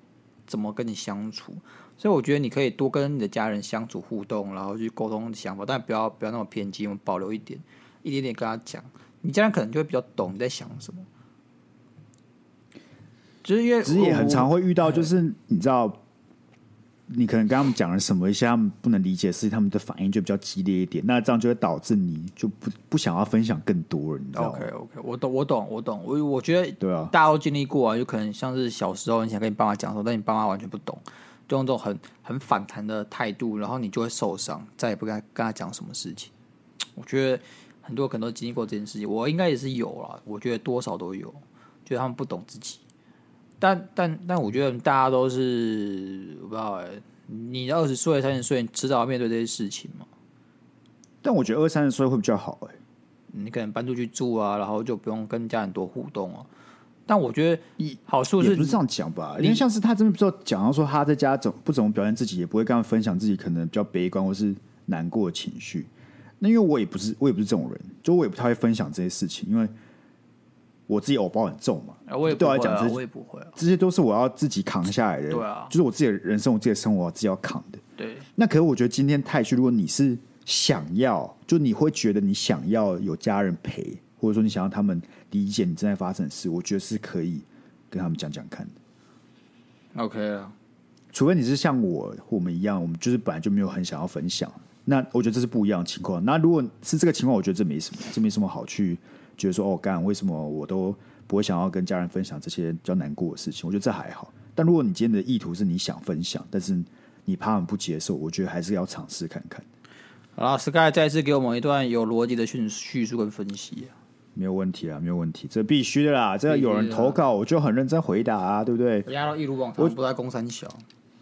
怎么跟你相处，所以我觉得你可以多跟你的家人相处互动，然后去沟通想法，但不要不要那么偏激，我们保留一点，一点点跟他讲，你家人可能就会比较懂你在想什么。就是因为其实也很常会遇到，就是你知道。你可能跟他们讲了什么一些他们不能理解的事情，他们的反应就比较激烈一点，那这样就会导致你就不不想要分享更多了，你知道吗？OK OK，我懂我懂我懂，我我觉得对啊，大家都经历过啊，就可能像是小时候你想跟你爸妈讲说，但你爸妈完全不懂，就用这种很很反弹的态度，然后你就会受伤，再也不跟他跟他讲什么事情。我觉得很多可能都经历过这件事情，我应该也是有啦，我觉得多少都有，觉得他们不懂自己。但但但我觉得大家都是我不知道你二十岁、三十岁，你迟早要面对这些事情嘛。但我觉得二三十岁会比较好哎、欸，你可能搬出去住啊，然后就不用跟家人多互动啊。但我觉得好处是不是这样讲吧？因为像是他真的不知道讲到说他在家怎不怎么表现自己，也不会跟他分享自己可能比较悲观或是难过的情绪。那因为我也不是我也不是这种人，就我也不太会分享这些事情，因为。我自己偶包很重嘛，我也不会啊，对我来讲，我也不会，这些都是我要自己扛下来的。对啊，就是我自己的人生，我自己的生活，我自己要扛的。对，那可是我觉得今天太虚，如果你是想要，就你会觉得你想要有家人陪，或者说你想要他们理解你正在发生的事，我觉得是可以跟他们讲讲看的。OK 啊，除非你是像我我们一样，我们就是本来就没有很想要分享，那我觉得这是不一样的情况。那如果是这个情况，我觉得这没什么，这没什么好去。觉得说哦，干为什么我都不会想要跟家人分享这些比较难过的事情？我觉得这还好。但如果你今天的意图是你想分享，但是你怕他们不接受，我觉得还是要尝试看看。好了，Sky 再次给我们一段有逻辑的叙叙述跟分析啊，没有问题啊，没有问题，这必须的啦。这有人投稿，我就很认真回答啊，对不对？我压到一如往常，不在公三小。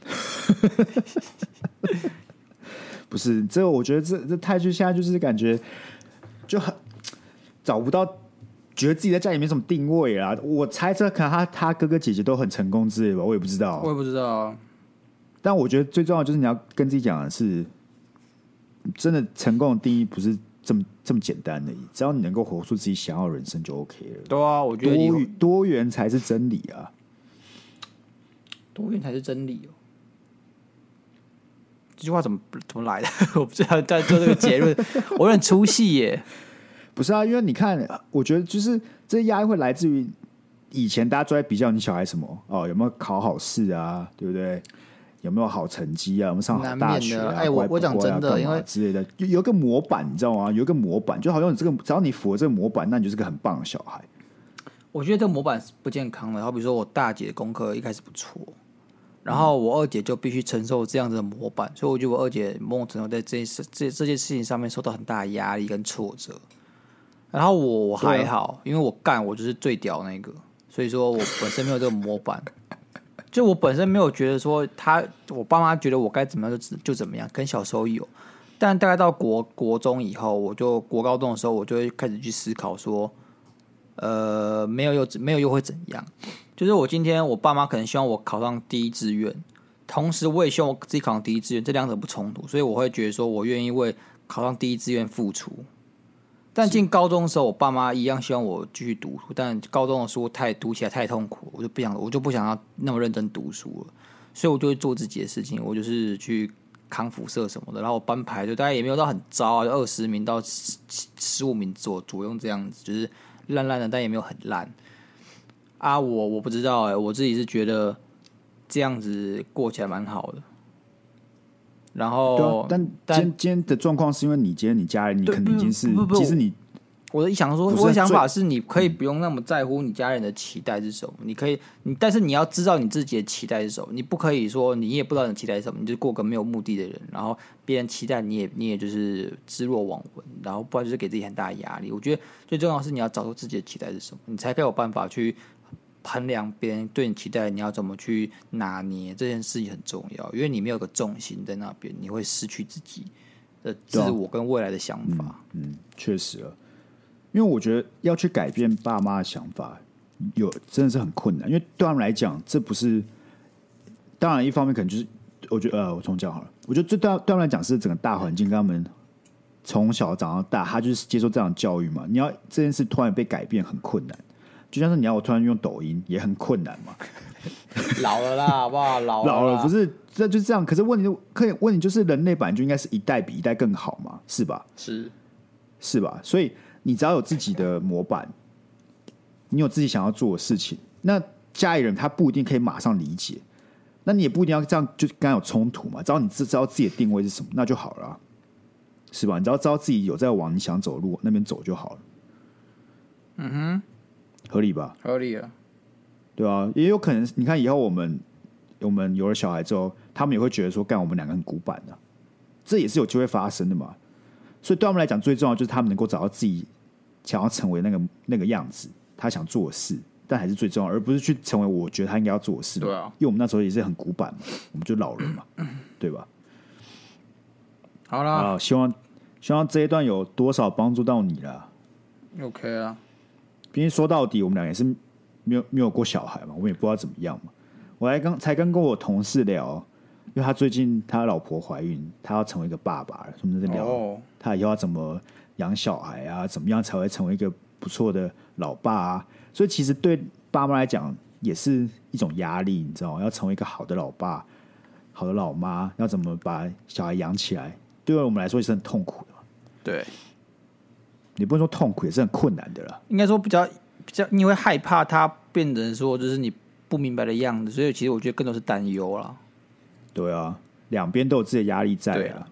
不是，这我觉得这这太剧现在就是感觉就很。找不到，觉得自己在家里没什么定位啊。我猜测可能他他哥哥姐姐都很成功之类吧，我也不知道。我也不知道啊。但我觉得最重要就是你要跟自己讲的是，真的成功的定义不是这么这么简单的，只要你能够活出自己想要的人生就 OK 了。对啊，我觉得多多元才是真理啊，多元才是真理哦。这句话怎么怎么来的？我不知道在做这个结论，我有点出戏耶。不是啊，因为你看，我觉得就是这压力会来自于以前大家都在比较你小孩什么哦，有没有考好试啊，对不对？有没有好成绩啊？有没有上好大学啊？哎，我我讲真的，因为之类的，有有一个模板，你知道吗？有一个模板，就好像你这个，只要你符合这个模板，那你就是个很棒的小孩。我觉得这个模板是不健康的。好比说我大姐的功课一开始不错，然后我二姐就必须承受这样子的模板，所以我觉得我二姐某种程度在这件事这这件事情上面受到很大的压力跟挫折。然后我我还好，啊、因为我干我就是最屌那个，所以说我本身没有这个模板，就我本身没有觉得说他，我爸妈觉得我该怎么样就就怎么样，跟小时候有，但大概到国国中以后，我就国高中的时候，我就会开始去思考说，呃，没有又没有又会怎样？就是我今天我爸妈可能希望我考上第一志愿，同时我也希望我自己考上第一志愿，这两者不冲突，所以我会觉得说我愿意为考上第一志愿付出。但进高中的时候，我爸妈一样希望我继续读书，但高中的书太读起来太痛苦，我就不想，我就不想要那么认真读书了，所以我就会做自己的事情，我就是去扛辐射什么的，然后我班排就大概也没有到很糟啊，二十名到十十五名左左右这样子，就是烂烂的，但也没有很烂。啊，我我不知道哎、欸，我自己是觉得这样子过起来蛮好的。然后，啊、但但今天的状况是因为你今天你家人，你肯定已经是，其实你。我的想说，我的想法是，你可以不用那么在乎你家人的期待是什么。你可以，你但是你要知道你自己的期待是什么。你不可以说你也不知道你期待是什么，你就过个没有目的的人。然后别人期待你也，你也就是置若罔闻。然后不然就是给自己很大的压力。我觉得最重要的是你要找出自己的期待是什么，你才可以有办法去衡量别人对你期待，你要怎么去拿捏这件事情很重要。因为你没有个重心在那边，你会失去自己的自我跟未来的想法。嗯，确实了。因为我觉得要去改变爸妈的想法，有真的是很困难。因为对他们来讲，这不是当然一方面可能就是，我觉得呃，我重讲好了。我觉得这对对他们来讲是整个大环境跟他们从小长到大，他就是接受这样的教育嘛。你要这件事突然被改变很困难，就像是你要我突然用抖音也很困难嘛。老了啦，好不好？老了老了不是这就是这样。可是问题可以问题就是人类本来就应该是一代比一代更好嘛，是吧？是是吧？所以。你只要有自己的模板，你有自己想要做的事情，那家里人他不一定可以马上理解，那你也不一定要这样就跟他有冲突嘛。只要你知知道自己的定位是什么，那就好了啊，是吧？你只要知道自己有在往你想走的路那边走就好了。嗯哼，合理吧？合理啊，对啊，也有可能，你看以后我们我们有了小孩之后，他们也会觉得说，干我们两个很古板的啊，这也是有机会发生的嘛。所以对他们来讲，最重要就是他们能够找到自己。想要成为那个那个样子，他想做的事，但还是最重要，而不是去成为我觉得他应该要做的事。对啊，因为我们那时候也是很古板嘛，我们就老人嘛，对吧？好了，希望希望这一段有多少帮助到你了？OK 啊，毕竟说到底，我们俩也是没有没有过小孩嘛，我们也不知道怎么样嘛。我还刚才刚跟我同事聊，因为他最近他老婆怀孕，他要成为一个爸爸了，我们在聊、oh. 他以后要怎么。养小孩啊，怎么样才会成为一个不错的老爸啊？所以其实对爸妈来讲也是一种压力，你知道吗？要成为一个好的老爸、好的老妈，要怎么把小孩养起来？对我们来说也是很痛苦的。对，你不能说痛苦，也是很困难的了。应该说比较比较，你会害怕他变成说就是你不明白的样子，所以其实我觉得更多是担忧了。对啊，两边都有自己的压力在啊。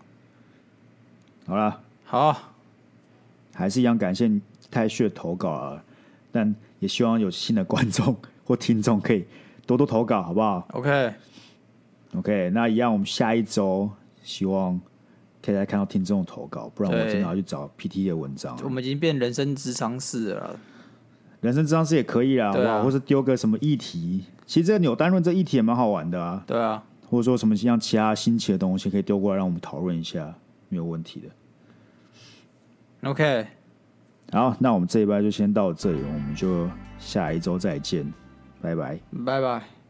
好了，好。还是一样感谢太旭的投稿啊，但也希望有新的观众或听众可以多多投稿，好不好？OK，OK，、okay. okay, 那一样，我们下一周希望可以再看到听众的投稿，不然我真的要去找 PT 的文章。我们已经变人生智商室了，人生智商室也可以啦，好不好？啊、或是丢个什么议题，其实这个扭单论这议题也蛮好玩的啊。对啊，或者说什么像其他新奇的东西可以丢过来让我们讨论一下，没有问题的。OK，好，那我们这一拜就先到这里，我们就下一周再见，拜拜，拜拜。